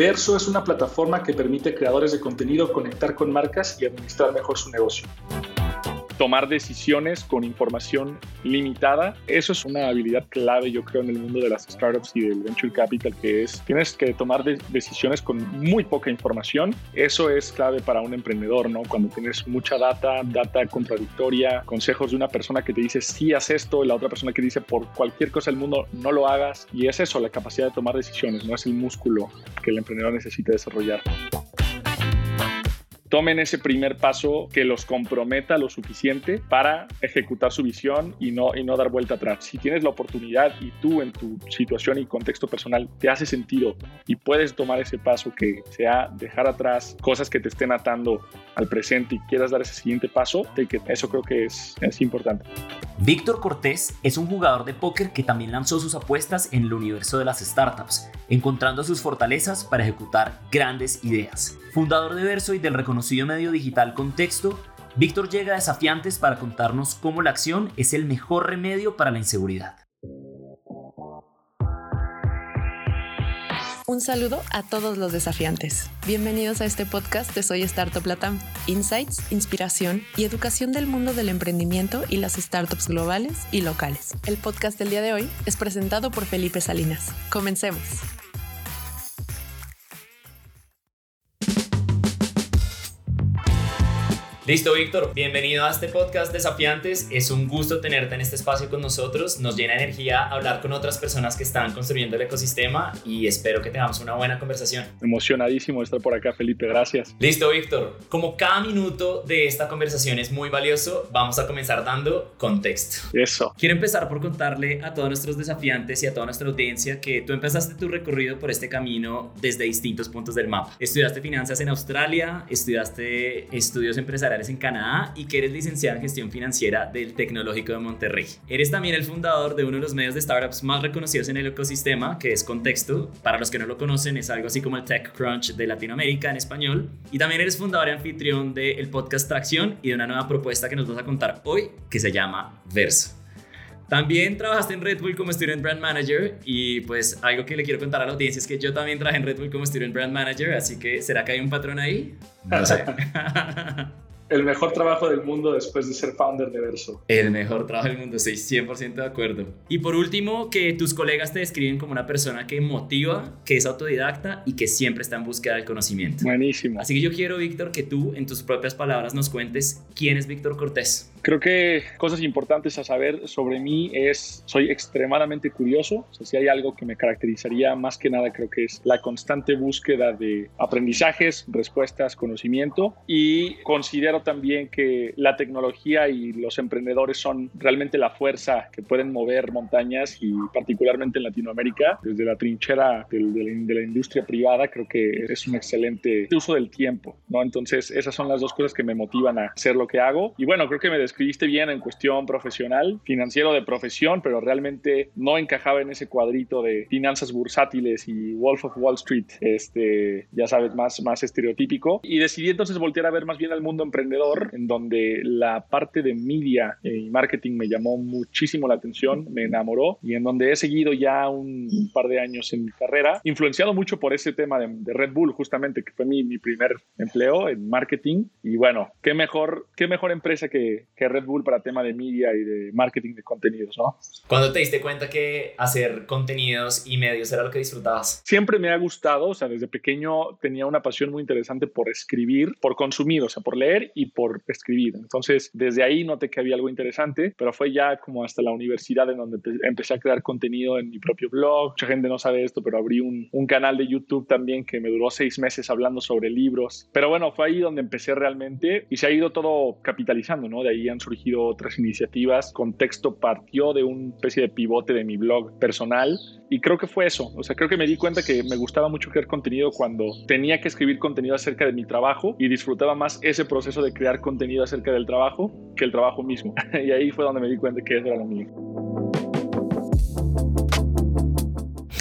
Verso es una plataforma que permite a creadores de contenido conectar con marcas y administrar mejor su negocio tomar decisiones con información limitada. Eso es una habilidad clave, yo creo, en el mundo de las startups y del venture capital, que es tienes que tomar decisiones con muy poca información. Eso es clave para un emprendedor, ¿no? Cuando tienes mucha data, data contradictoria, consejos de una persona que te dice sí haz esto y la otra persona que dice por cualquier cosa del mundo no lo hagas. Y es eso, la capacidad de tomar decisiones, no es el músculo que el emprendedor necesita desarrollar tomen ese primer paso que los comprometa lo suficiente para ejecutar su visión y no, y no dar vuelta atrás. Si tienes la oportunidad y tú en tu situación y contexto personal te hace sentido y puedes tomar ese paso que sea dejar atrás cosas que te estén atando al presente y quieras dar ese siguiente paso, eso creo que es, es importante. Víctor Cortés es un jugador de póker que también lanzó sus apuestas en el universo de las startups, encontrando sus fortalezas para ejecutar grandes ideas. Fundador de Verso y del reconocido medio digital Contexto, Víctor llega a Desafiantes para contarnos cómo la acción es el mejor remedio para la inseguridad. Un saludo a todos los desafiantes. Bienvenidos a este podcast de Soy Startup Latam. Insights, inspiración y educación del mundo del emprendimiento y las startups globales y locales. El podcast del día de hoy es presentado por Felipe Salinas. Comencemos. Listo, Víctor. Bienvenido a este podcast Desafiantes. Es un gusto tenerte en este espacio con nosotros. Nos llena energía hablar con otras personas que están construyendo el ecosistema y espero que tengamos una buena conversación. Emocionadísimo de estar por acá, Felipe. Gracias. Listo, Víctor. Como cada minuto de esta conversación es muy valioso, vamos a comenzar dando contexto. Eso. Quiero empezar por contarle a todos nuestros desafiantes y a toda nuestra audiencia que tú empezaste tu recorrido por este camino desde distintos puntos del mapa. Estudiaste finanzas en Australia, estudiaste estudios empresariales en Canadá y que eres licenciada en gestión financiera del Tecnológico de Monterrey. Eres también el fundador de uno de los medios de startups más reconocidos en el ecosistema, que es Contexto. Para los que no lo conocen, es algo así como el TechCrunch de Latinoamérica en español. Y también eres fundador y anfitrión del podcast Tracción y de una nueva propuesta que nos vas a contar hoy, que se llama Verso. También trabajaste en Red Bull como Student Brand Manager y pues algo que le quiero contar a la audiencia es que yo también trabajé en Red Bull como Student Brand Manager, así que ¿será que hay un patrón ahí? No sé. el mejor trabajo del mundo después de ser founder de Verso. El mejor trabajo del mundo, estoy 100% de acuerdo. Y por último, que tus colegas te describen como una persona que motiva, que es autodidacta y que siempre está en búsqueda del conocimiento. Buenísimo. Así que yo quiero, Víctor, que tú, en tus propias palabras, nos cuentes quién es Víctor Cortés. Creo que cosas importantes a saber sobre mí es, soy extremadamente curioso. O sea, si hay algo que me caracterizaría más que nada, creo que es la constante búsqueda de aprendizajes, respuestas, conocimiento. Y considero también que la tecnología y los emprendedores son realmente la fuerza que pueden mover montañas y particularmente en Latinoamérica, desde la trinchera de, la, industria privada, creo que es un excelente uso del tiempo. ¿no? Entonces, esas son las dos cosas que me motivan a hacer lo que hago. Y bueno, creo que me escribiste bien en cuestión profesional, financiero de profesión, pero realmente no encajaba en ese cuadrito de finanzas bursátiles y Wolf of Wall Street, este, ya sabes, más, más estereotípico. Y decidí entonces voltear a ver más bien al mundo emprendedor, en donde la parte de media y marketing me llamó muchísimo la atención, me enamoró y en donde he seguido ya un, par de años en mi carrera, influenciado mucho por ese tema de, Red Bull, justamente, que fue mi, mi primer empleo en marketing. Y bueno, qué mejor, qué mejor empresa que, que Red Bull para tema de media y de marketing de contenidos, ¿no? ¿Cuándo te diste cuenta que hacer contenidos y medios era lo que disfrutabas? Siempre me ha gustado, o sea, desde pequeño tenía una pasión muy interesante por escribir, por consumir, o sea, por leer y por escribir. Entonces, desde ahí noté que había algo interesante, pero fue ya como hasta la universidad en donde empecé a crear contenido en mi propio blog. Mucha gente no sabe esto, pero abrí un, un canal de YouTube también que me duró seis meses hablando sobre libros. Pero bueno, fue ahí donde empecé realmente y se ha ido todo capitalizando, ¿no? De ahí han surgido otras iniciativas. Contexto partió de una especie de pivote de mi blog personal y creo que fue eso. O sea, creo que me di cuenta que me gustaba mucho crear contenido cuando tenía que escribir contenido acerca de mi trabajo y disfrutaba más ese proceso de crear contenido acerca del trabajo que el trabajo mismo. y ahí fue donde me di cuenta que eso era lo mío.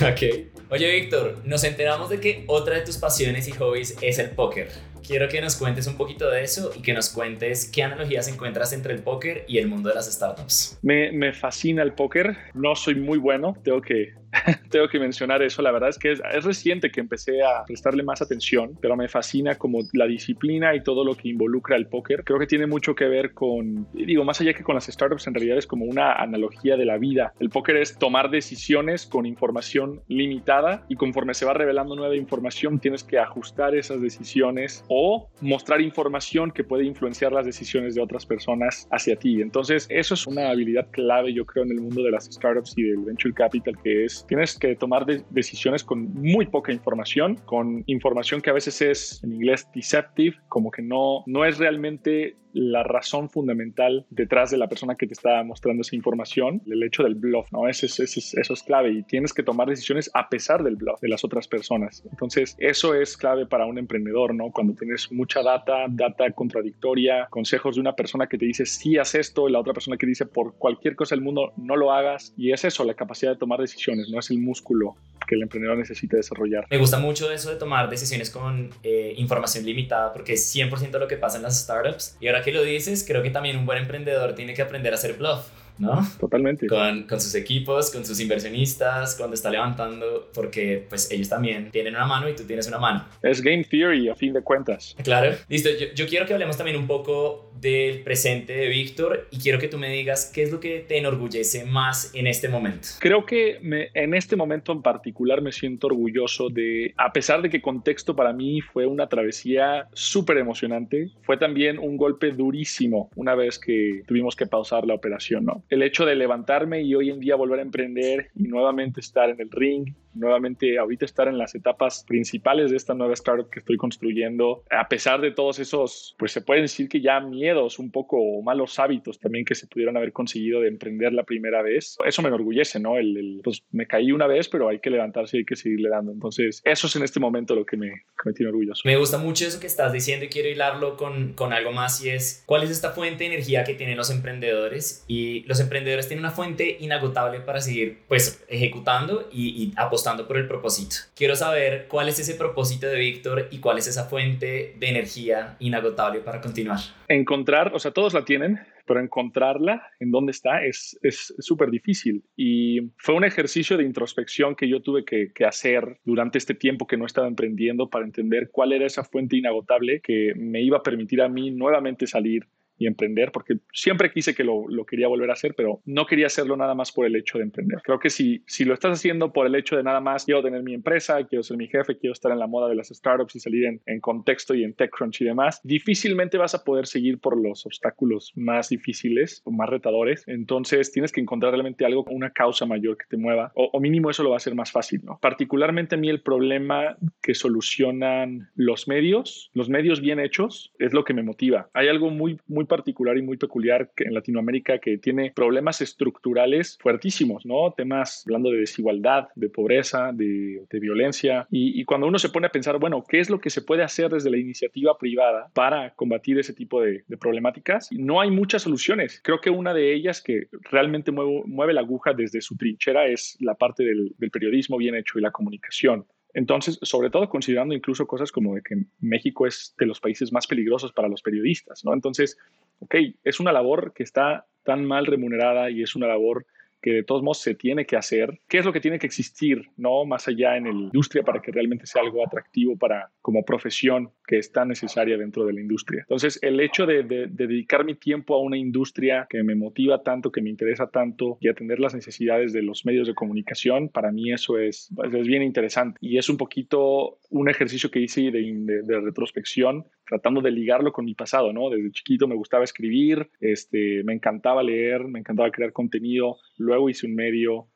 Ok. Oye, Víctor, nos enteramos de que otra de tus pasiones y hobbies es el póker. Quiero que nos cuentes un poquito de eso y que nos cuentes qué analogías encuentras entre el póker y el mundo de las startups. Me, me fascina el póker. No soy muy bueno, tengo que tengo que mencionar eso. La verdad es que es, reciente que empecé a prestarle más atención, pero me fascina como la disciplina y todo lo que involucra el póker. Creo que tiene mucho que ver con, digo, más allá que con las startups, en realidad es como una analogía de la vida. El póker es tomar decisiones con información limitada y conforme se va revelando nueva información, tienes que ajustar esas decisiones o mostrar información que puede influenciar las decisiones de otras personas hacia ti. Entonces, eso es una habilidad clave, yo creo, en el mundo de las startups y del venture capital, que es tienes que tomar decisiones con muy poca información, con información que a veces es en inglés deceptive, como que no, no es realmente la razón fundamental detrás de la persona que te está mostrando esa información, el hecho del bluff, ¿no? Eso es, eso es clave y tienes que tomar decisiones a pesar del bluff de las otras personas. Entonces, eso es clave para un emprendedor, ¿no? Cuando tienes mucha data, data contradictoria, consejos de una persona que te dice sí haz esto y la otra persona que dice por cualquier cosa del mundo no lo hagas y es eso, la capacidad de tomar decisiones, no es el músculo que el emprendedor necesita desarrollar. Me gusta mucho eso de tomar decisiones con eh, información limitada porque es 100% lo que pasa en las startups y ahora que lo dices, creo que también un buen emprendedor tiene que aprender a hacer bluff. ¿No? Totalmente. Con, con, sus equipos, con sus inversionistas, cuando está levantando, porque pues ellos también tienen una mano y tú tienes una mano. Es game theory a fin de cuentas. Claro. Listo, yo, yo quiero que hablemos también un poco del presente de Víctor y quiero que tú me digas qué es lo que te enorgullece más en este momento. Creo que me, en este momento en particular me siento orgulloso de, a pesar de que contexto para mí fue una travesía súper emocionante, fue también un golpe durísimo una vez que tuvimos que pausar la operación, ¿no? El hecho de levantarme y hoy en día volver a emprender y nuevamente estar en el ring nuevamente ahorita estar en las etapas principales de esta nueva startup que estoy construyendo, a pesar de todos esos, pues se pueden decir que ya miedos, un poco malos hábitos también que se pudieron haber conseguido de emprender la primera vez, eso me enorgullece, ¿no? El, pues me caí una vez, pero hay que levantarse y hay que seguirle dando. Entonces, eso es en este momento lo que me, me tiene orgulloso. Me gusta mucho eso que estás diciendo y quiero hilarlo con, con algo más y es, ¿cuál es esta fuente de energía que tienen los emprendedores? Y los emprendedores tienen una fuente inagotable para seguir, pues, ejecutando y, y apostando por el propósito. Quiero saber cuál es ese propósito de Víctor y cuál es esa fuente de energía inagotable para continuar. Encontrar, o sea, todos la tienen, pero encontrarla en dónde está es súper difícil. Y fue un ejercicio de introspección que yo tuve que, que, hacer durante este tiempo que no estaba emprendiendo para entender cuál era esa fuente inagotable que me iba a permitir a mí nuevamente salir y emprender, porque siempre quise que lo, lo, quería volver a hacer, pero no quería hacerlo nada más por el hecho de emprender. Creo que si, si lo estás haciendo por el hecho de nada más, quiero tener mi empresa, quiero ser mi jefe, quiero estar en la moda de las startups y salir en, en contexto y en TechCrunch y demás, difícilmente vas a poder seguir por los obstáculos más difíciles o más retadores. Entonces tienes que encontrar realmente algo, una causa mayor que te mueva, o, o mínimo eso lo va a hacer más fácil, ¿no? Particularmente a mí el problema que solucionan los medios, los medios bien hechos, es lo que me motiva. Hay algo muy, muy particular y muy peculiar en Latinoamérica que tiene problemas estructurales fuertísimos, ¿no? Temas hablando de desigualdad, de pobreza, de, violencia. Y, cuando uno se pone a pensar, bueno, ¿qué es lo que se puede hacer desde la iniciativa privada para combatir ese tipo de, problemáticas? No hay muchas soluciones. Creo que una de ellas que realmente mueve, la aguja desde su trinchera es la parte del periodismo bien hecho y la comunicación. Entonces, sobre todo considerando incluso cosas como de que México es de los países más peligrosos para los periodistas, ¿no? Entonces, ok, es una labor que está tan mal remunerada y es una labor que de todos modos se tiene que hacer. ¿Qué es lo que tiene que existir, no más allá en la industria para que realmente sea algo atractivo para como profesión que es tan necesaria dentro de la industria? Entonces, el hecho de, dedicar mi tiempo a una industria que me motiva tanto, que me interesa tanto y atender las necesidades de los medios de comunicación, para mí eso es, es bien interesante y es un poquito un ejercicio que hice de, de retrospección tratando de ligarlo con mi pasado, ¿no? Desde chiquito me gustaba escribir, este, me encantaba leer, me encantaba crear contenido, luego hice un medio,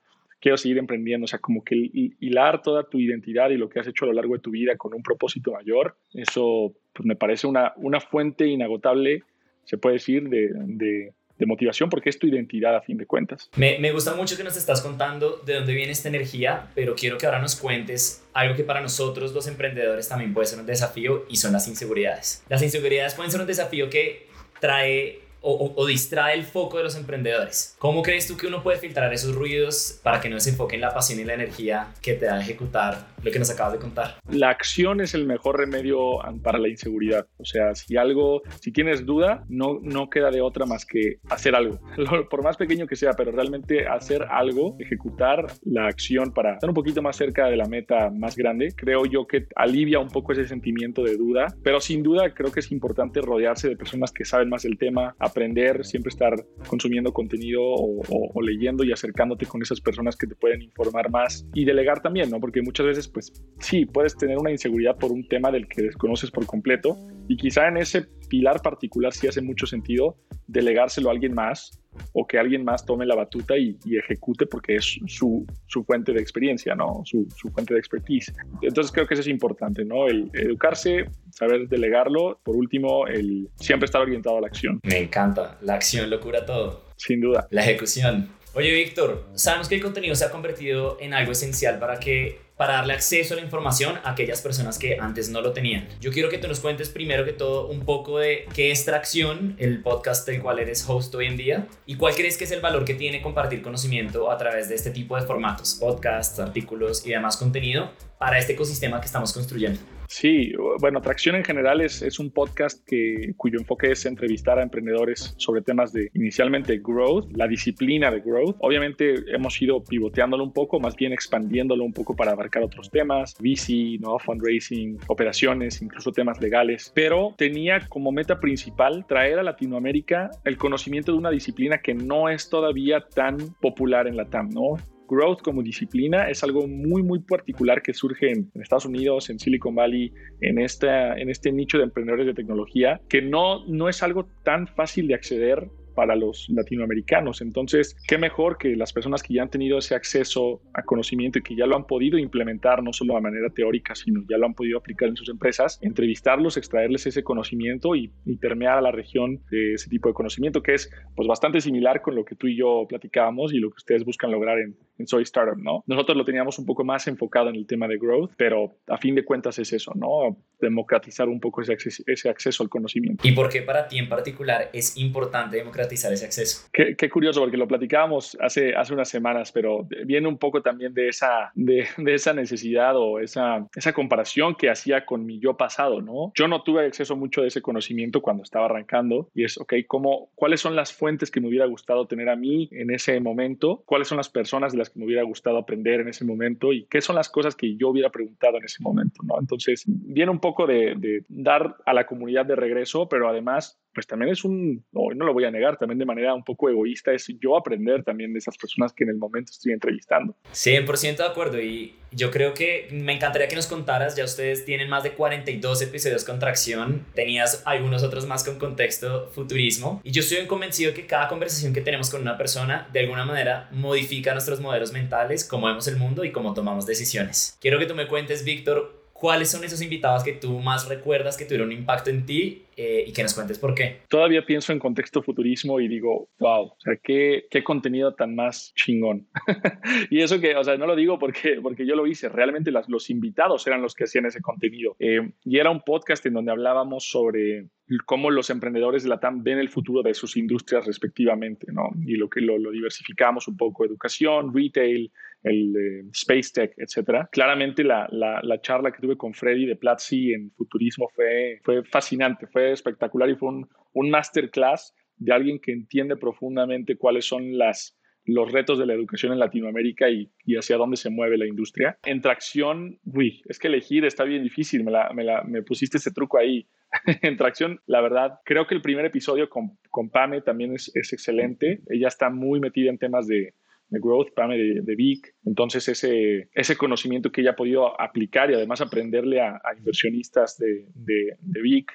quiero seguir emprendiendo, o sea, como que hilar toda tu identidad y lo que has hecho a lo largo de tu vida con un propósito mayor, eso pues, me parece una, una fuente inagotable, se puede decir, de de motivación porque es tu identidad a fin de cuentas. Me, me, gusta mucho que nos estás contando de dónde viene esta energía, pero quiero que ahora nos cuentes algo que para nosotros los emprendedores también puede ser un desafío y son las inseguridades. Las inseguridades pueden ser un desafío que trae o, distrae el foco de los emprendedores. ¿Cómo crees tú que uno puede filtrar esos ruidos para que no se enfoque en la pasión y la energía que te da ejecutar lo que nos acabas de contar? La acción es el mejor remedio para la inseguridad. O sea, si algo, si tienes duda, no, no queda de otra más que hacer algo, por más pequeño que sea, pero realmente hacer algo, ejecutar la acción para estar un poquito más cerca de la meta más grande, creo yo que alivia un poco ese sentimiento de duda, pero sin duda creo que es importante rodearse de personas que saben más del tema, aprender, siempre estar consumiendo contenido o, leyendo y acercándote con esas personas que te pueden informar más y delegar también, ¿no? Porque muchas veces, pues sí, puedes tener una inseguridad por un tema del que desconoces por completo y quizá en ese pilar particular sí hace mucho sentido delegárselo a alguien más o que alguien más tome la batuta y, ejecute porque es su, su, fuente de experiencia, ¿no? Su, su, fuente de expertise. Entonces creo que eso es importante, ¿no? El educarse, saber delegarlo. Por último, el siempre estar orientado a la acción. Me encanta. La acción lo cura todo. Sin duda. La ejecución. Oye, Víctor, sabemos que el contenido se ha convertido en algo esencial para que para darle acceso a la información a aquellas personas que antes no lo tenían. Yo quiero que tú nos cuentes primero que todo un poco de qué es Tracción, el podcast del cual eres host hoy en día, y cuál crees que es el valor que tiene compartir conocimiento a través de este tipo de formatos, podcasts, artículos y demás contenido para este ecosistema que estamos construyendo. Sí, bueno, Tracción en general es, es, un podcast que, cuyo enfoque es entrevistar a emprendedores sobre temas de inicialmente growth, la disciplina de growth. Obviamente hemos ido pivoteándolo un poco, más bien expandiéndolo un poco para abarcar otros temas, VC, ¿no? fundraising, operaciones, incluso temas legales, pero tenía como meta principal traer a Latinoamérica el conocimiento de una disciplina que no es todavía tan popular en la TAM, ¿no? Growth como disciplina es algo muy, muy particular que surge en, Estados Unidos, en Silicon Valley, en, esta, en este nicho de emprendedores de tecnología, que no, no es algo tan fácil de acceder para los latinoamericanos. Entonces, qué mejor que las personas que ya han tenido ese acceso a conocimiento y que ya lo han podido implementar, no solo de manera teórica, sino ya lo han podido aplicar en sus empresas, entrevistarlos, extraerles ese conocimiento y, permear a la región de ese tipo de conocimiento, que es pues bastante similar con lo que tú y yo platicábamos y lo que ustedes buscan lograr en, en Soy Startup, ¿no? Nosotros lo teníamos un poco más enfocado en el tema de growth, pero a fin de cuentas es eso, ¿no? Democratizar un poco ese, ese acceso al conocimiento. ¿Y por qué para ti en particular es importante democratizar ese acceso. Qué, curioso, porque lo platicábamos hace, hace unas semanas, pero viene un poco también de esa, de, esa necesidad o esa, esa comparación que hacía con mi yo pasado, ¿no? Yo no tuve acceso mucho de ese conocimiento cuando estaba arrancando y es, ok, ¿cómo, ¿cuáles son las fuentes que me hubiera gustado tener a mí en ese momento? ¿Cuáles son las personas de que me hubiera gustado aprender en ese momento? ¿Y qué son las cosas que yo hubiera preguntado en ese momento, ¿no? Entonces, viene un poco de dar a la comunidad de regreso, pero además pues también es un, no, no lo voy a negar, también de manera un poco egoísta, es yo aprender también de esas personas que en el momento estoy entrevistando. 100% de acuerdo y yo creo que me encantaría que nos contaras, ya ustedes tienen más de 42 episodios con tracción, tenías algunos otros más con contexto futurismo y yo estoy convencido que cada conversación que tenemos con una persona de alguna manera modifica nuestros modelos mentales, cómo vemos el mundo y cómo tomamos decisiones. Quiero que tú me cuentes, Víctor, ¿Cuáles son esos invitados que tú más recuerdas que tuvieron un impacto en ti eh, y que nos cuentes por qué? Todavía pienso en contexto futurismo y digo, wow, o sea, qué, qué contenido tan más chingón. y eso que, o sea, no lo digo porque, porque yo lo hice, realmente las, los invitados eran los que hacían ese contenido. Eh, y era un podcast en donde hablábamos sobre cómo los emprendedores de la TAM ven el futuro de sus industrias respectivamente, ¿no? Y lo que lo, lo diversificamos un poco, educación, retail, el eh, Space Tech, etcétera. Claramente la, la, la, charla que tuve con Freddy de Platzi en futurismo fue, fue fascinante, fue espectacular y fue un, un masterclass de alguien que entiende profundamente cuáles son las, los retos de la educación en Latinoamérica y, y, hacia dónde se mueve la industria. En tracción, uy, es que elegir está bien difícil, me, la, me, la, me pusiste ese truco ahí. en tracción, la verdad, creo que el primer episodio con, con Pame también es, es excelente. Ella está muy metida en temas de, de Growth, Pame de, de Vic. Entonces, ese, ese conocimiento que ella ha podido aplicar y además aprenderle a, inversionistas de, de, de, Vic,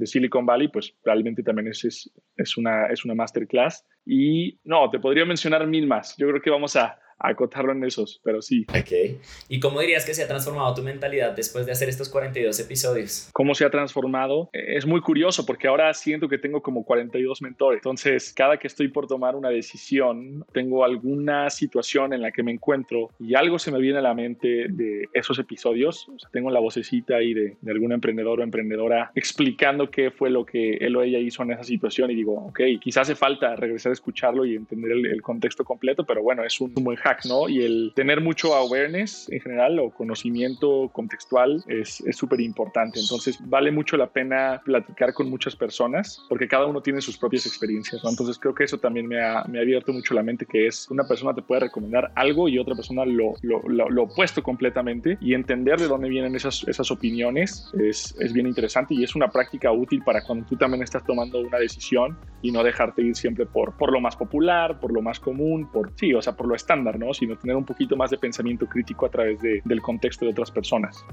de Silicon Valley, pues realmente también es, es, es, una, es una masterclass. Y no, te podría mencionar mil más. Yo creo que vamos a, acotarlo en esos, pero sí. Ok. ¿Y cómo dirías que se ha transformado tu mentalidad después de hacer estos 42 episodios? ¿Cómo se ha transformado? Es muy curioso porque ahora siento que tengo como 42 mentores. Entonces, cada que estoy por tomar una decisión, tengo alguna situación en la que me encuentro y algo se me viene a la mente de esos episodios. O sea, tengo la vocecita ahí de, de algún emprendedor o emprendedora explicando qué fue lo que él o ella hizo en esa situación y digo, ok, quizás hace falta regresar a escucharlo y entender el, el contexto completo, pero bueno, es un, un buen hack, ¿no? Y el tener mucho awareness en general o conocimiento contextual es súper importante. Entonces, vale mucho la pena platicar con muchas personas porque cada uno tiene sus propias experiencias, ¿no? Entonces, creo que eso también me ha, me ha abierto mucho la mente, que es una persona te puede recomendar algo y otra persona lo, lo, lo, opuesto completamente y entender de dónde vienen esas, esas opiniones es, es bien interesante y es una práctica útil para cuando tú también estás tomando una decisión y no dejarte ir siempre por, por lo más popular, por lo más común, por sí, o sea, por lo estándar, ¿no? Sino tener un poquito más de pensamiento crítico a través de, del contexto de otras personas.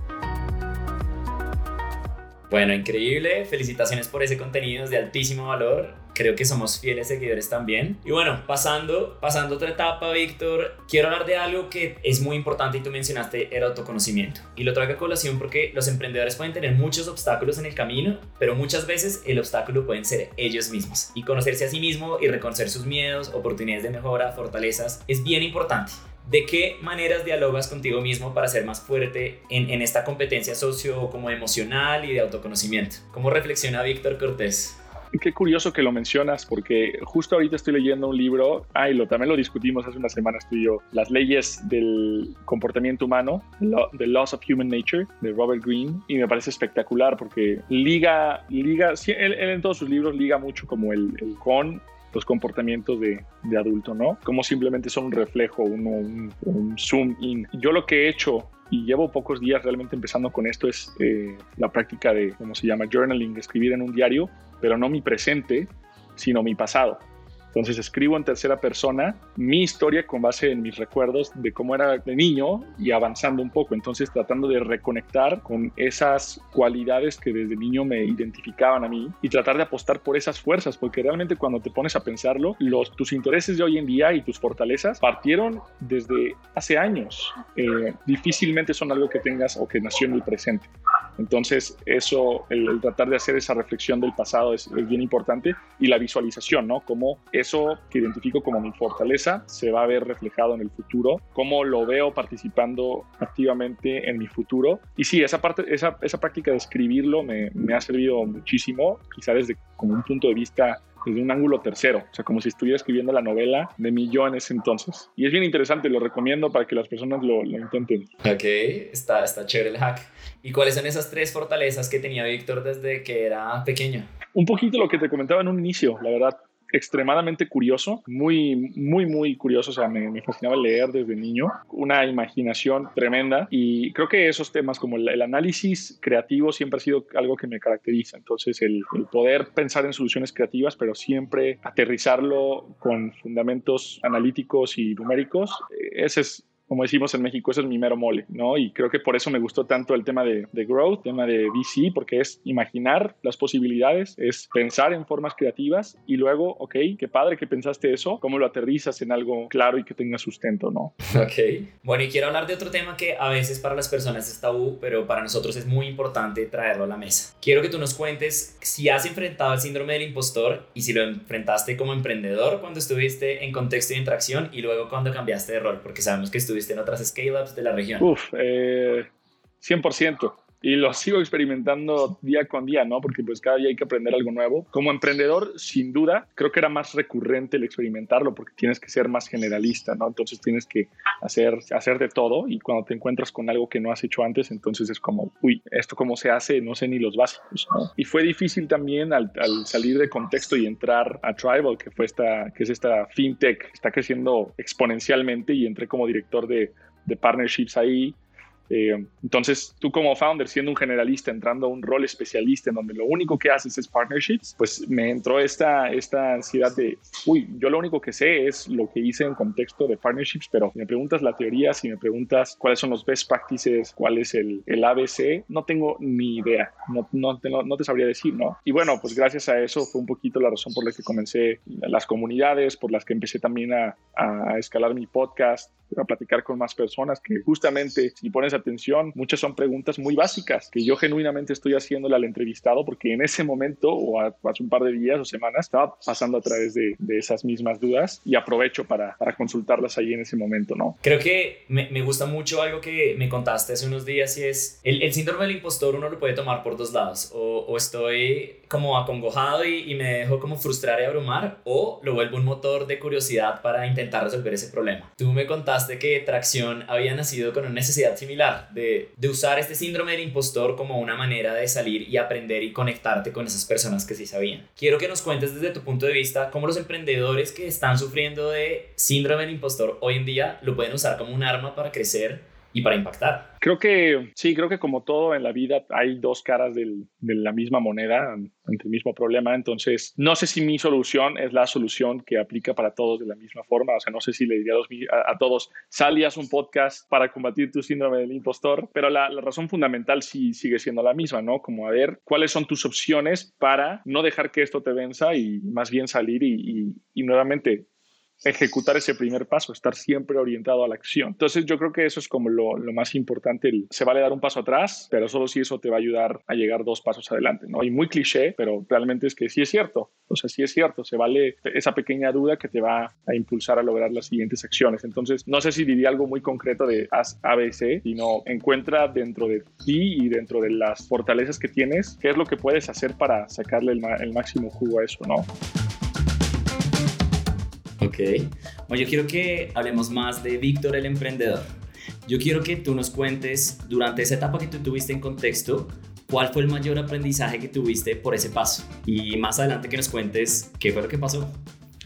Bueno, increíble. Felicitaciones por ese contenido, es de altísimo valor. Creo que somos fieles seguidores también. Y bueno, pasando, pasando otra etapa, Víctor, quiero hablar de algo que es muy importante y tú mencionaste el autoconocimiento. Y lo traigo a colación porque los emprendedores pueden tener muchos obstáculos en el camino, pero muchas veces el obstáculo pueden ser ellos mismos. Y conocerse a sí mismo y reconocer sus miedos, oportunidades de mejora, fortalezas, es bien importante. ¿De qué maneras dialogas contigo mismo para ser más fuerte en, en esta competencia socio como emocional y de autoconocimiento? ¿Cómo reflexiona Víctor Cortés? Qué curioso que lo mencionas, porque justo ahorita estoy leyendo un libro, ah, lo, también lo discutimos hace unas semanas tú y yo, Las leyes del comportamiento humano, The Laws of Human Nature, de Robert Greene, y me parece espectacular porque liga, liga, él, en todos sus libros liga mucho como el, con los comportamientos de, de, adulto, ¿no? Como simplemente son un reflejo, un, un, zoom in. Yo lo que he hecho y llevo pocos días realmente empezando con esto es eh, la práctica de, ¿cómo se llama? Journaling, escribir en un diario, pero no mi presente, sino mi pasado. Entonces escribo en tercera persona mi historia con base en mis recuerdos de cómo era de niño y avanzando un poco. Entonces tratando de reconectar con esas cualidades que desde niño me identificaban a mí y tratar de apostar por esas fuerzas, porque realmente cuando te pones a pensarlo, los, tus intereses de hoy en día y tus fortalezas partieron desde hace años. Eh, difícilmente son algo que tengas o que nació en el presente. Entonces, eso, el, el, tratar de hacer esa reflexión del pasado es, es, bien importante y la visualización, ¿no? Cómo eso que identifico como mi fortaleza se va a ver reflejado en el futuro, cómo lo veo participando activamente en mi futuro. Y sí, esa, parte, esa, esa práctica de escribirlo me, me ha servido muchísimo, quizá desde como un punto de vista desde un ángulo tercero, o sea, como si estuviera escribiendo la novela de mi yo en ese entonces. Y es bien interesante, lo recomiendo para que las personas lo, lo intenten. Ok, está, está chévere el hack. ¿Y cuáles son esas tres fortalezas que tenía Víctor desde que era pequeño? Un poquito lo que te comentaba en un inicio, la verdad extremadamente curioso, muy, muy, muy curioso. O sea, me, fascinaba leer desde niño, una imaginación tremenda y creo que esos temas como el, análisis creativo siempre ha sido algo que me caracteriza. Entonces, el, el, poder pensar en soluciones creativas, pero siempre aterrizarlo con fundamentos analíticos y numéricos, ese es como decimos en México, eso es mi mero mole, ¿no? Y creo que por eso me gustó tanto el tema de, de growth, tema de VC, porque es imaginar las posibilidades, es pensar en formas creativas y luego, ok, qué padre que pensaste eso, cómo lo aterrizas en algo claro y que tenga sustento, ¿no? Ok. Bueno, y quiero hablar de otro tema que a veces para las personas es tabú, pero para nosotros es muy importante traerlo a la mesa. Quiero que tú nos cuentes si has enfrentado el síndrome del impostor y si lo enfrentaste como emprendedor cuando estuviste en contexto de interacción y luego cuando cambiaste de rol, porque sabemos que estuviste en otras scale-ups de la región? Uf, eh, 100%. Y lo sigo experimentando día con día, ¿no? Porque pues cada día hay que aprender algo nuevo. Como emprendedor, sin duda, creo que era más recurrente el experimentarlo porque tienes que ser más generalista, ¿no? Entonces tienes que hacer, hacer de todo y cuando te encuentras con algo que no has hecho antes, entonces es como, uy, ¿esto cómo se hace? No sé ni los básicos, ¿no? Y fue difícil también al, al salir de contexto y entrar a Tribal, que, fue esta, que es esta fintech, está creciendo exponencialmente y entré como director de, de partnerships ahí Eh, entonces, tú como founder, siendo un generalista, entrando a un rol especialista en donde lo único que haces es partnerships, pues me entró esta, esta ansiedad de, uy, yo lo único que sé es lo que hice en contexto de partnerships, pero si me preguntas la teoría, si me preguntas cuáles son los best practices, cuál es el, el ABC, no tengo ni idea, no, no, te, no, te sabría decir, ¿no? Y bueno, pues gracias a eso fue un poquito la razón por la que comencé las comunidades, por las que empecé también a, a escalar mi podcast, a platicar con más personas, que justamente si pones atención, muchas son preguntas muy básicas que yo genuinamente estoy haciéndole al entrevistado porque en ese momento o hace un par de días o semanas estaba pasando a través de, esas mismas dudas y aprovecho para, consultarlas ahí en ese momento, ¿no? Creo que me, gusta mucho algo que me contaste hace unos días y es el, síndrome del impostor uno lo puede tomar por dos lados o estoy como acongojado y, y me dejo como frustrar y abrumar o lo vuelvo un motor de curiosidad para intentar resolver ese problema. Tú me contaste que Tracción había nacido con una necesidad similar de, de usar este síndrome del impostor como una manera de salir y aprender y conectarte con esas personas que sí sabían. Quiero que nos cuentes desde tu punto de vista cómo los emprendedores que están sufriendo de síndrome del impostor hoy en día lo pueden usar como un arma para crecer y para impactar. Creo que sí, creo que como todo en la vida hay dos caras de la misma moneda ante el mismo problema. Entonces, no sé si mi solución es la solución que aplica para todos de la misma forma. O sea, no sé si le diría a, a todos, salías un podcast para combatir tu síndrome del impostor, pero la, la, razón fundamental sí sigue siendo la misma, ¿no? Como a ver cuáles son tus opciones para no dejar que esto te venza y más bien salir y, y, y nuevamente ejecutar ese primer paso, estar siempre orientado a la acción. Entonces yo creo que eso es como lo, lo, más importante. Se vale dar un paso atrás, pero solo si eso te va a ayudar a llegar dos pasos adelante, ¿no? Y muy cliché, pero realmente es que sí es cierto. O sea, sí es cierto, se vale esa pequeña duda que te va a impulsar a lograr las siguientes acciones. Entonces, no sé si diría algo muy concreto de haz ABC, sino encuentra dentro de ti y dentro de las fortalezas que tienes, qué es lo que puedes hacer para sacarle el, el máximo jugo a eso, ¿no? Ok. Bueno, yo quiero que hablemos más de Víctor el emprendedor. Yo quiero que tú nos cuentes, durante esa etapa que tú tuviste en contexto, cuál fue el mayor aprendizaje que tuviste por ese paso. Y más adelante que nos cuentes qué fue lo que pasó.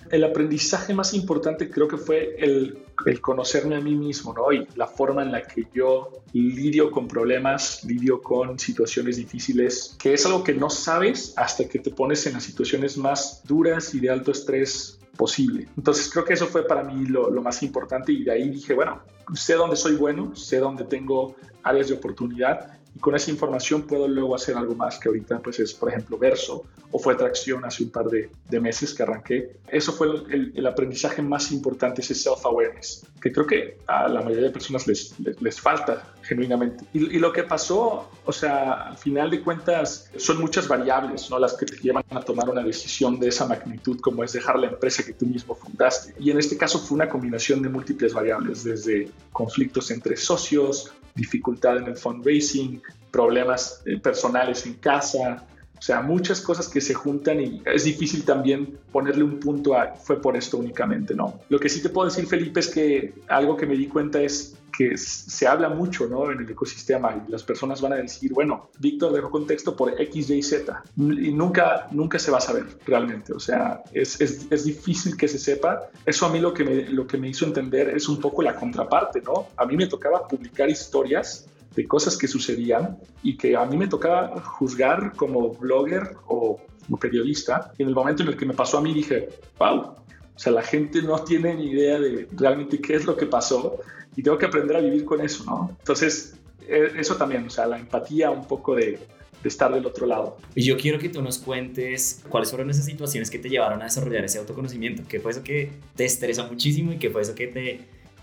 El aprendizaje más importante creo que fue el, el conocerme a mí mismo, ¿no? Y la forma en la que yo lidio con problemas, lidio con situaciones difíciles, que es algo que no sabes hasta que te pones en las situaciones más duras y de alto estrés posible. Entonces creo que eso fue para mí lo, lo, más importante y de ahí dije, bueno, sé dónde soy bueno, sé dónde tengo áreas de oportunidad y con esa información puedo luego hacer algo más que ahorita pues es por ejemplo verso o fue tracción hace un par de, de meses que arranqué. Eso fue el, el, aprendizaje más importante ese self-awareness que creo que a la mayoría de personas les, les, les falta genuinamente. Y, y, lo que pasó o sea al final de cuentas son muchas variables no las que te llevan a tomar una decisión de esa magnitud como es dejar la empresa que tú mismo fundaste. Y en este caso fue una combinación de múltiples variables desde conflictos entre socios dificultad en el fundraising, problemas personales en casa, o sea, muchas cosas que se juntan y es difícil también ponerle un punto a fue por esto únicamente, ¿no? Lo que sí te puedo decir, Felipe, es que algo que me di cuenta es que se habla mucho, ¿no? En el ecosistema y las personas van a decir, bueno, Víctor dejó contexto por X, Y, Z y nunca, nunca se va a saber realmente, o sea, es, es, es difícil que se sepa. Eso a mí lo que, me, lo que me hizo entender es un poco la contraparte, ¿no? A mí me tocaba publicar historias de cosas que sucedían y que a mí me tocaba juzgar como blogger o como periodista. Y en el momento en el que me pasó a mí dije, wow, o sea, la gente no tiene ni idea de realmente qué es lo que pasó y tengo que aprender a vivir con eso, ¿no? Entonces, eso también, o sea, la empatía un poco de, estar del otro lado. Y yo quiero que tú nos cuentes cuáles fueron esas situaciones que te llevaron a desarrollar ese autoconocimiento, qué fue eso que te estresó muchísimo y qué fue eso que te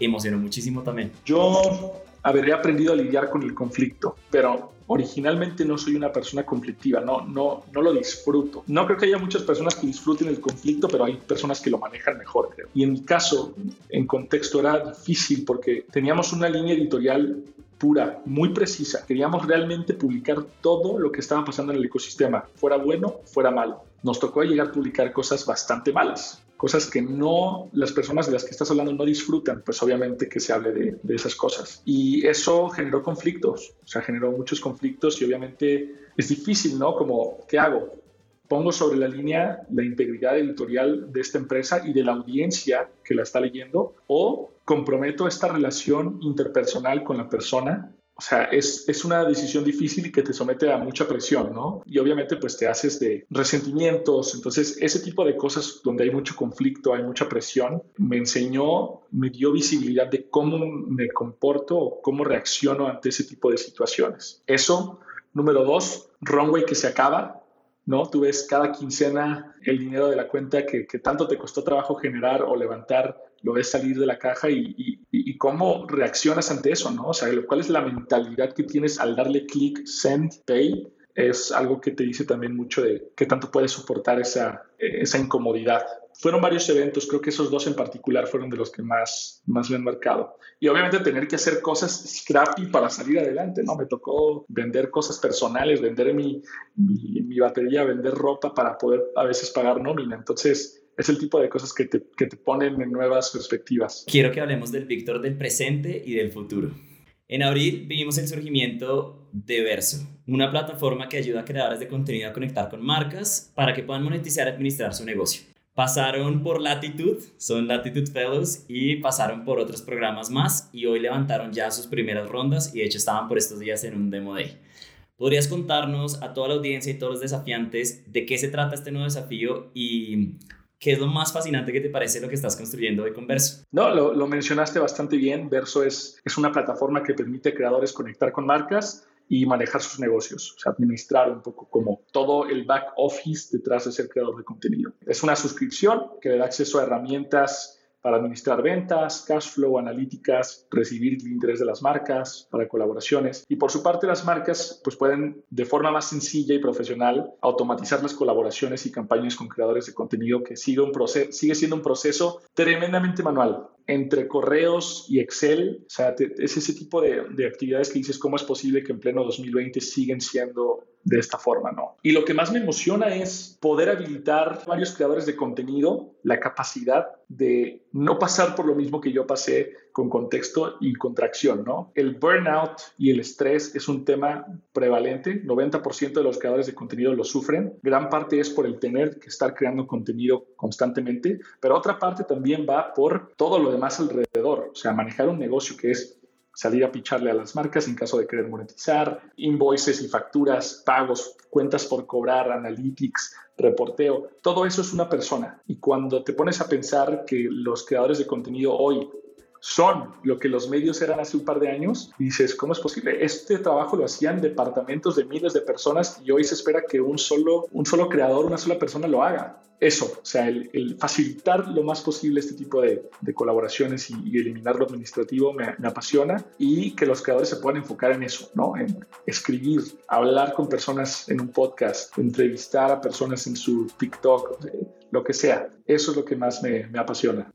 emocionó muchísimo también. Yo habré aprendido a lidiar con el conflicto, pero originalmente no soy una persona conflictiva, no, no, no lo disfruto. No creo que haya muchas personas que disfruten el conflicto, pero hay personas que lo manejan mejor, creo. Y en mi caso, en contexto era difícil porque teníamos una línea editorial pura, muy precisa. Queríamos realmente publicar todo lo que estaba pasando en el ecosistema, fuera bueno, fuera malo. Nos tocó llegar a publicar cosas bastante malas, cosas que no las personas de las que estás hablando no disfrutan, pues obviamente que se hable de, esas cosas. Y eso generó conflictos, o sea, generó muchos conflictos y obviamente es difícil, ¿no? Como, ¿qué hago? Pongo sobre la línea la integridad editorial de esta empresa y de la audiencia que la está leyendo o comprometo esta relación interpersonal con la persona o sea, es, es una decisión difícil y que te somete a mucha presión, ¿no? Y obviamente pues te haces de resentimientos, entonces ese tipo de cosas donde hay mucho conflicto, hay mucha presión, me enseñó, me dio visibilidad de cómo me comporto o cómo reacciono ante ese tipo de situaciones. Eso, número dos, runway que se acaba, ¿no? Tú ves cada quincena el dinero de la cuenta que, que tanto te costó trabajo generar o levantar lo ves salir de la caja y, cómo reaccionas ante eso, ¿no? O sea, cuál es la mentalidad que tienes al darle clic, send, pay, es algo que te dice también mucho de qué tanto puedes soportar esa, esa incomodidad. Fueron varios eventos, creo que esos dos en particular fueron de los que más, más me han marcado. Y obviamente tener que hacer cosas scrappy para salir adelante, ¿no? Me tocó vender cosas personales, vender mi, mi, batería, vender ropa para poder a veces pagar nómina. Entonces, es el tipo de cosas que te, que te ponen en nuevas perspectivas. Quiero que hablemos del Víctor del presente y del futuro. En abril vimos el surgimiento de Verso, una plataforma que ayuda a creadores de contenido a conectar con marcas para que puedan monetizar y administrar su negocio. Pasaron por Latitude, son Latitude Fellows, y pasaron por otros programas más y hoy levantaron ya sus primeras rondas y de hecho estaban por estos días en un Demo Day. ¿Podrías contarnos a toda la audiencia y todos los desafiantes de qué se trata este nuevo desafío y ¿Qué es lo más fascinante que te parece lo que estás construyendo hoy con Verso? No, lo, mencionaste bastante bien. Verso es, es una plataforma que permite a creadores conectar con marcas y manejar sus negocios, o sea, administrar un poco como todo el back office detrás de ser creador de contenido. Es una suscripción que le da acceso a herramientas para administrar ventas, cash flow, analíticas, recibir el interés de las marcas, para colaboraciones. Y por su parte, las marcas pues pueden de forma más sencilla y profesional automatizar las colaboraciones y campañas con creadores de contenido que sigue, un sigue siendo un proceso tremendamente manual entre correos y Excel. O sea, es ese tipo de, de actividades que dices, ¿cómo es posible que en pleno 2020 siguen siendo de esta forma, ¿no? Y lo que más me emociona es poder habilitar a varios creadores de contenido la capacidad de no pasar por lo mismo que yo pasé con contexto y contracción, ¿no? El burnout y el estrés es un tema prevalente, 90% de los creadores de contenido lo sufren, gran parte es por el tener que estar creando contenido constantemente, pero otra parte también va por todo lo demás alrededor, o sea, manejar un negocio que es salir a picharle a las marcas en caso de querer monetizar, invoices y facturas, pagos, cuentas por cobrar, analytics, reporteo, todo eso es una persona. Y cuando te pones a pensar que los creadores de contenido hoy son lo que los medios eran hace un par de años, dices, ¿cómo es posible? Este trabajo lo hacían departamentos de miles de personas y hoy se espera que un solo, un solo creador, una sola persona lo haga eso, o sea, el, facilitar lo más posible este tipo de, colaboraciones y, eliminar lo administrativo me, apasiona y que los creadores se puedan enfocar en eso, ¿no? En escribir, hablar con personas en un podcast, entrevistar a personas en su TikTok, lo que sea. Eso es lo que más me, me apasiona.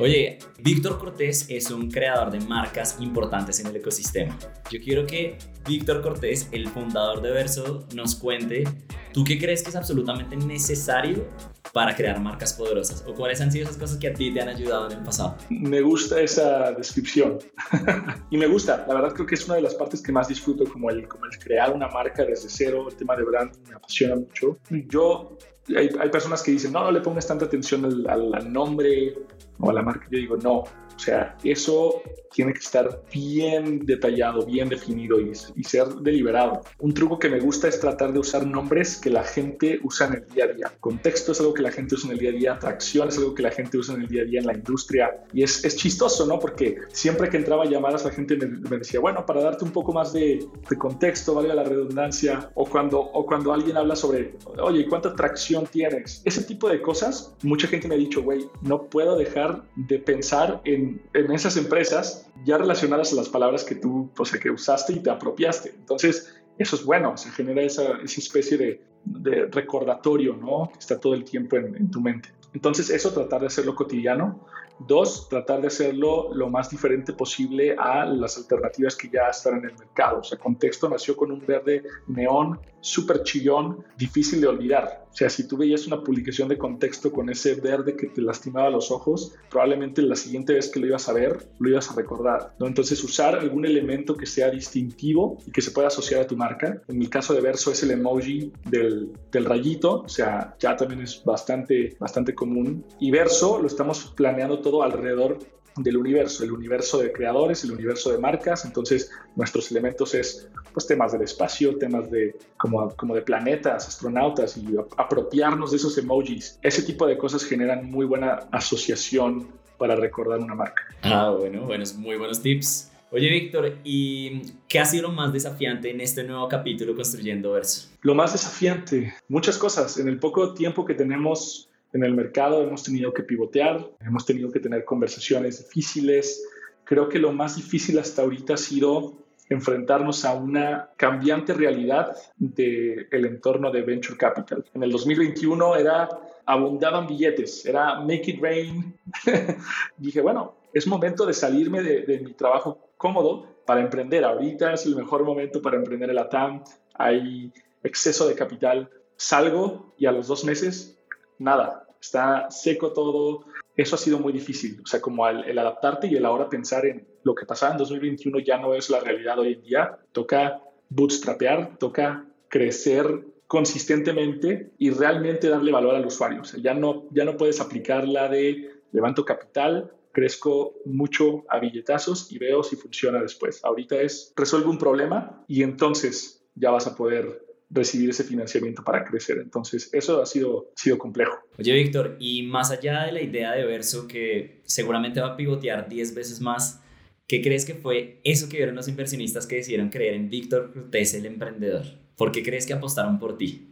Oye, Víctor Cortés es un creador de marcas importantes en el ecosistema. Yo quiero que Víctor Cortés, el fundador de Verso, nos cuente, ¿tú qué crees que es absolutamente necesario para crear marcas poderosas? ¿O cuáles han sido esas cosas que a ti te han ayudado en el pasado? Me gusta esa descripción. y me gusta, la verdad creo que es una de las partes que más disfruto, como el, como el crear una marca desde cero, el tema de brand me apasiona mucho. Yo hay, hay, personas que dicen, no, no le pongas tanta atención al, al, nombre o a la marca. Yo digo, no, o sea, eso tiene que estar bien detallado, bien definido y, y, ser deliberado. Un truco que me gusta es tratar de usar nombres que la gente usa en el día a día. Contexto es algo que la gente usa en el día a día, atracción es algo que la gente usa en el día a día en la industria. Y es, es chistoso, ¿no? Porque siempre que entraba llamadas la gente me, me, decía, bueno, para darte un poco más de, de contexto, valga la redundancia, o cuando, o cuando alguien habla sobre, oye, ¿cuánta atracción tienes? Ese tipo de cosas, mucha gente me ha dicho, güey, no puedo dejar de pensar en, en esas empresas ya relacionadas a las palabras que tú, o sea, que usaste y te apropiaste. Entonces, eso es bueno, se genera esa, esa especie de, de, recordatorio, ¿no? Que está todo el tiempo en, en, tu mente. Entonces, eso tratar de hacerlo cotidiano. Dos, tratar de hacerlo lo más diferente posible a las alternativas que ya están en el mercado. O sea, Contexto nació con un verde neón súper chillón, difícil de olvidar. O sea, si tú veías una publicación de contexto con ese verde que te lastimaba los ojos, probablemente la siguiente vez que lo ibas a ver, lo ibas a recordar. ¿no? Entonces, usar algún elemento que sea distintivo y que se pueda asociar a tu marca. En el caso de Verso es el emoji del, del rayito, o sea, ya también es bastante, bastante común. Y Verso lo estamos planeando todo alrededor del universo, el universo de creadores, el universo de marcas. Entonces, nuestros elementos es pues temas del espacio, temas de como, como de planetas, astronautas y apropiarnos de esos emojis. Ese tipo de cosas generan muy buena asociación para recordar una marca. Ah, bueno, buenos, muy buenos tips. Oye, Víctor, ¿y qué ha sido lo más desafiante en este nuevo capítulo Construyendo Verso? Lo más desafiante, muchas cosas. En el poco tiempo que tenemos en el mercado, hemos tenido que pivotear, hemos tenido que tener conversaciones difíciles. Creo que lo más difícil hasta ahorita ha sido enfrentarnos a una cambiante realidad del el entorno de venture capital. En el 2021 era abundaban billetes, era make it rain. Dije, bueno, es momento de salirme de, de, mi trabajo cómodo para emprender. Ahorita es el mejor momento para emprender el ATAM. Hay exceso de capital. Salgo y a los dos meses nada, está seco todo. Eso ha sido muy difícil, o sea, como el, adaptarte y el ahora pensar en lo que pasaba en 2021 ya no es la realidad hoy en día. Toca bootstrapear, toca crecer consistentemente y realmente darle valor al usuario. O sea, ya no, ya no puedes aplicar la de levanto capital, crezco mucho a billetazos y veo si funciona después. Ahorita es resuelve un problema y entonces ya vas a poder recibir ese financiamiento para crecer. Entonces, eso ha sido, sido complejo. Oye, Víctor, y más allá de la idea de Verso, que seguramente va a pivotear 10 veces más, ¿qué crees que fue eso que vieron los inversionistas que decidieron creer en Víctor Cortés, el emprendedor? ¿Por qué crees que apostaron por ti?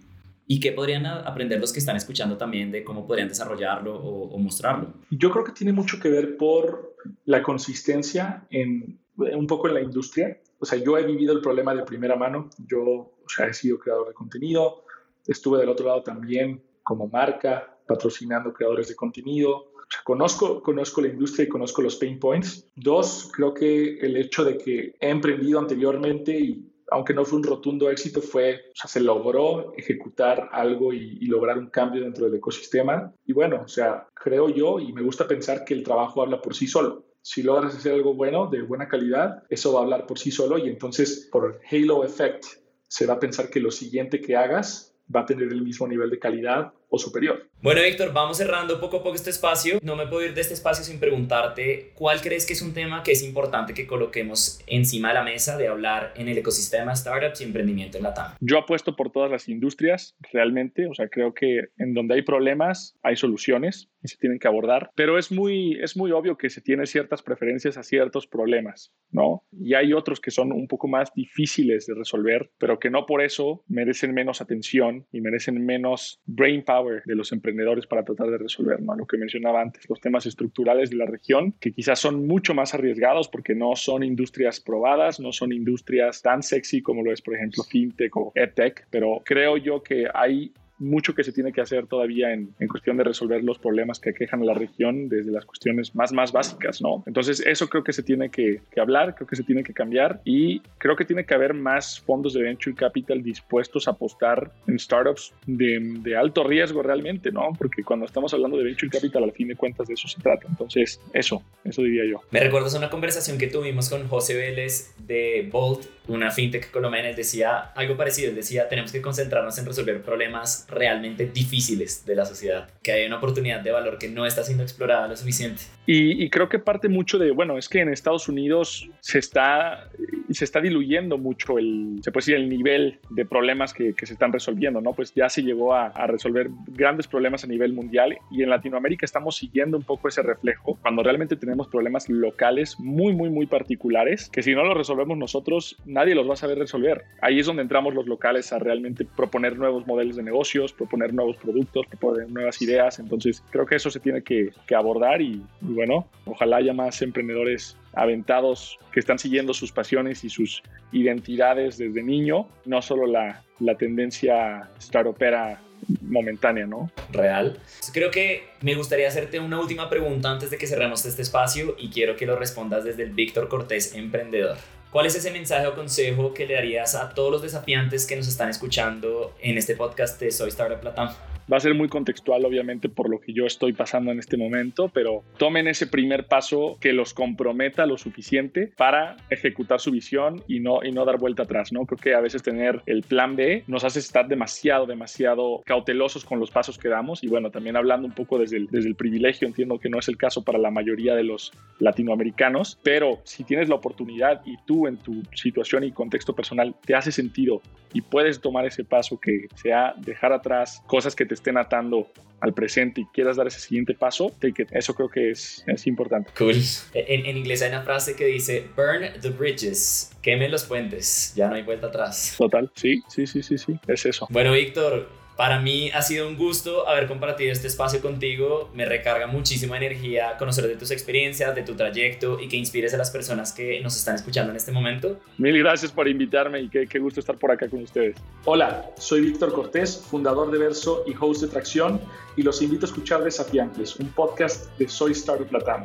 ¿Y qué podrían aprender los que están escuchando también de cómo podrían desarrollarlo o, o mostrarlo? Yo creo que tiene mucho que ver por la consistencia en un poco en la industria. O sea, yo he vivido el problema de primera mano. Yo o sea, he sido creador de contenido. Estuve del otro lado también como marca, patrocinando creadores de contenido. O sea, conozco, conozco la industria y conozco los pain points. Dos, creo que el hecho de que he emprendido anteriormente y aunque no fue un rotundo éxito, fue, o sea, se logró ejecutar algo y, y, lograr un cambio dentro del ecosistema. Y bueno, o sea, creo yo y me gusta pensar que el trabajo habla por sí solo si logras hacer algo bueno, de buena calidad, eso va a hablar por sí solo y entonces por halo effect se va a pensar que lo siguiente que hagas va a tener el mismo nivel de calidad o superior. Bueno, Víctor, vamos cerrando poco a poco este espacio. No me puedo ir de este espacio sin preguntarte cuál crees que es un tema que es importante que coloquemos encima de la mesa de hablar en el ecosistema startups y emprendimiento en la TAM. Yo apuesto por todas las industrias, realmente. O sea, creo que en donde hay problemas hay soluciones y se tienen que abordar. Pero es muy, es muy obvio que se tiene ciertas preferencias a ciertos problemas, ¿no? Y hay otros que son un poco más difíciles de resolver, pero que no por eso merecen menos atención y merecen menos brain power de los emprendedores para tratar de resolver, ¿no? Lo que mencionaba antes, los temas estructurales de la región, que quizás son mucho más arriesgados porque no son industrias probadas, no son industrias tan sexy como lo es, por ejemplo, fintech o edtech, pero creo yo que hay mucho que se tiene que hacer todavía en, en, cuestión de resolver los problemas que quejan a la región desde las cuestiones más, más básicas, ¿no? Entonces, eso creo que se tiene que, que, hablar, creo que se tiene que cambiar y creo que tiene que haber más fondos de venture capital dispuestos a apostar en startups de, de alto riesgo realmente, ¿no? Porque cuando estamos hablando de venture capital, al fin de cuentas de eso se trata. Entonces, eso, eso diría yo. Me recuerdas una conversación que tuvimos con José Vélez de Bolt, una fintech colombiana, decía algo parecido, él decía, tenemos que concentrarnos en resolver problemas realmente difíciles de la sociedad, que hay una oportunidad de valor que no está siendo explorada lo suficiente. Y, y, creo que parte mucho de, bueno, es que en Estados Unidos se está, se está diluyendo mucho el, se puede decir, el nivel de problemas que, que se están resolviendo, ¿no? Pues ya se llegó a, a, resolver grandes problemas a nivel mundial y en Latinoamérica estamos siguiendo un poco ese reflejo cuando realmente tenemos problemas locales muy, muy, muy particulares que si no los resolvemos nosotros, nadie los va a saber resolver. Ahí es donde entramos los locales a realmente proponer nuevos modelos de negocios, proponer nuevos productos, proponer nuevas ideas. Entonces, creo que eso se tiene que, que abordar y, y, bueno, ojalá haya más emprendedores aventados que están siguiendo sus pasiones y sus identidades desde niño, no solo la, la tendencia startupera momentánea, ¿no? Real. Creo que me gustaría hacerte una última pregunta antes de que cerremos este espacio y quiero que lo respondas desde el Víctor Cortés Emprendedor. ¿cuál es ese mensaje o consejo que le darías a todos los desafiantes que nos están escuchando en este podcast de Soy Startup Latam? Va a ser muy contextual, obviamente, por lo que yo estoy pasando en este momento, pero tomen ese primer paso que los comprometa lo suficiente para ejecutar su visión y no, y no dar vuelta atrás, ¿no? Creo que a veces tener el plan B nos hace estar demasiado, demasiado cautelosos con los pasos que damos y bueno, también hablando un poco desde el, desde el privilegio, entiendo que no es el caso para la mayoría de los latinoamericanos, pero si tienes la oportunidad y tú en tu situación y contexto personal te hace sentido y puedes tomar ese paso que sea dejar atrás cosas que te estén atando al presente y quieras dar ese siguiente paso, Eso creo que es, es importante. Cool. En, en, inglés hay una frase que dice, burn the bridges, quemen los puentes, ya no hay vuelta atrás. Total, sí, sí, sí, sí, sí, es eso. Bueno, Víctor, para mí ha sido un gusto haber compartido este espacio contigo. Me recarga muchísima energía conocer de tus experiencias, de tu trayecto y que inspires a las personas que nos están escuchando en este momento. Mil gracias por invitarme y qué, qué gusto estar por acá con ustedes. Hola, soy Víctor Cortés, fundador de Verso y host de Tracción y los invito a escuchar Desafiantes, un podcast de Soy Startup Latam.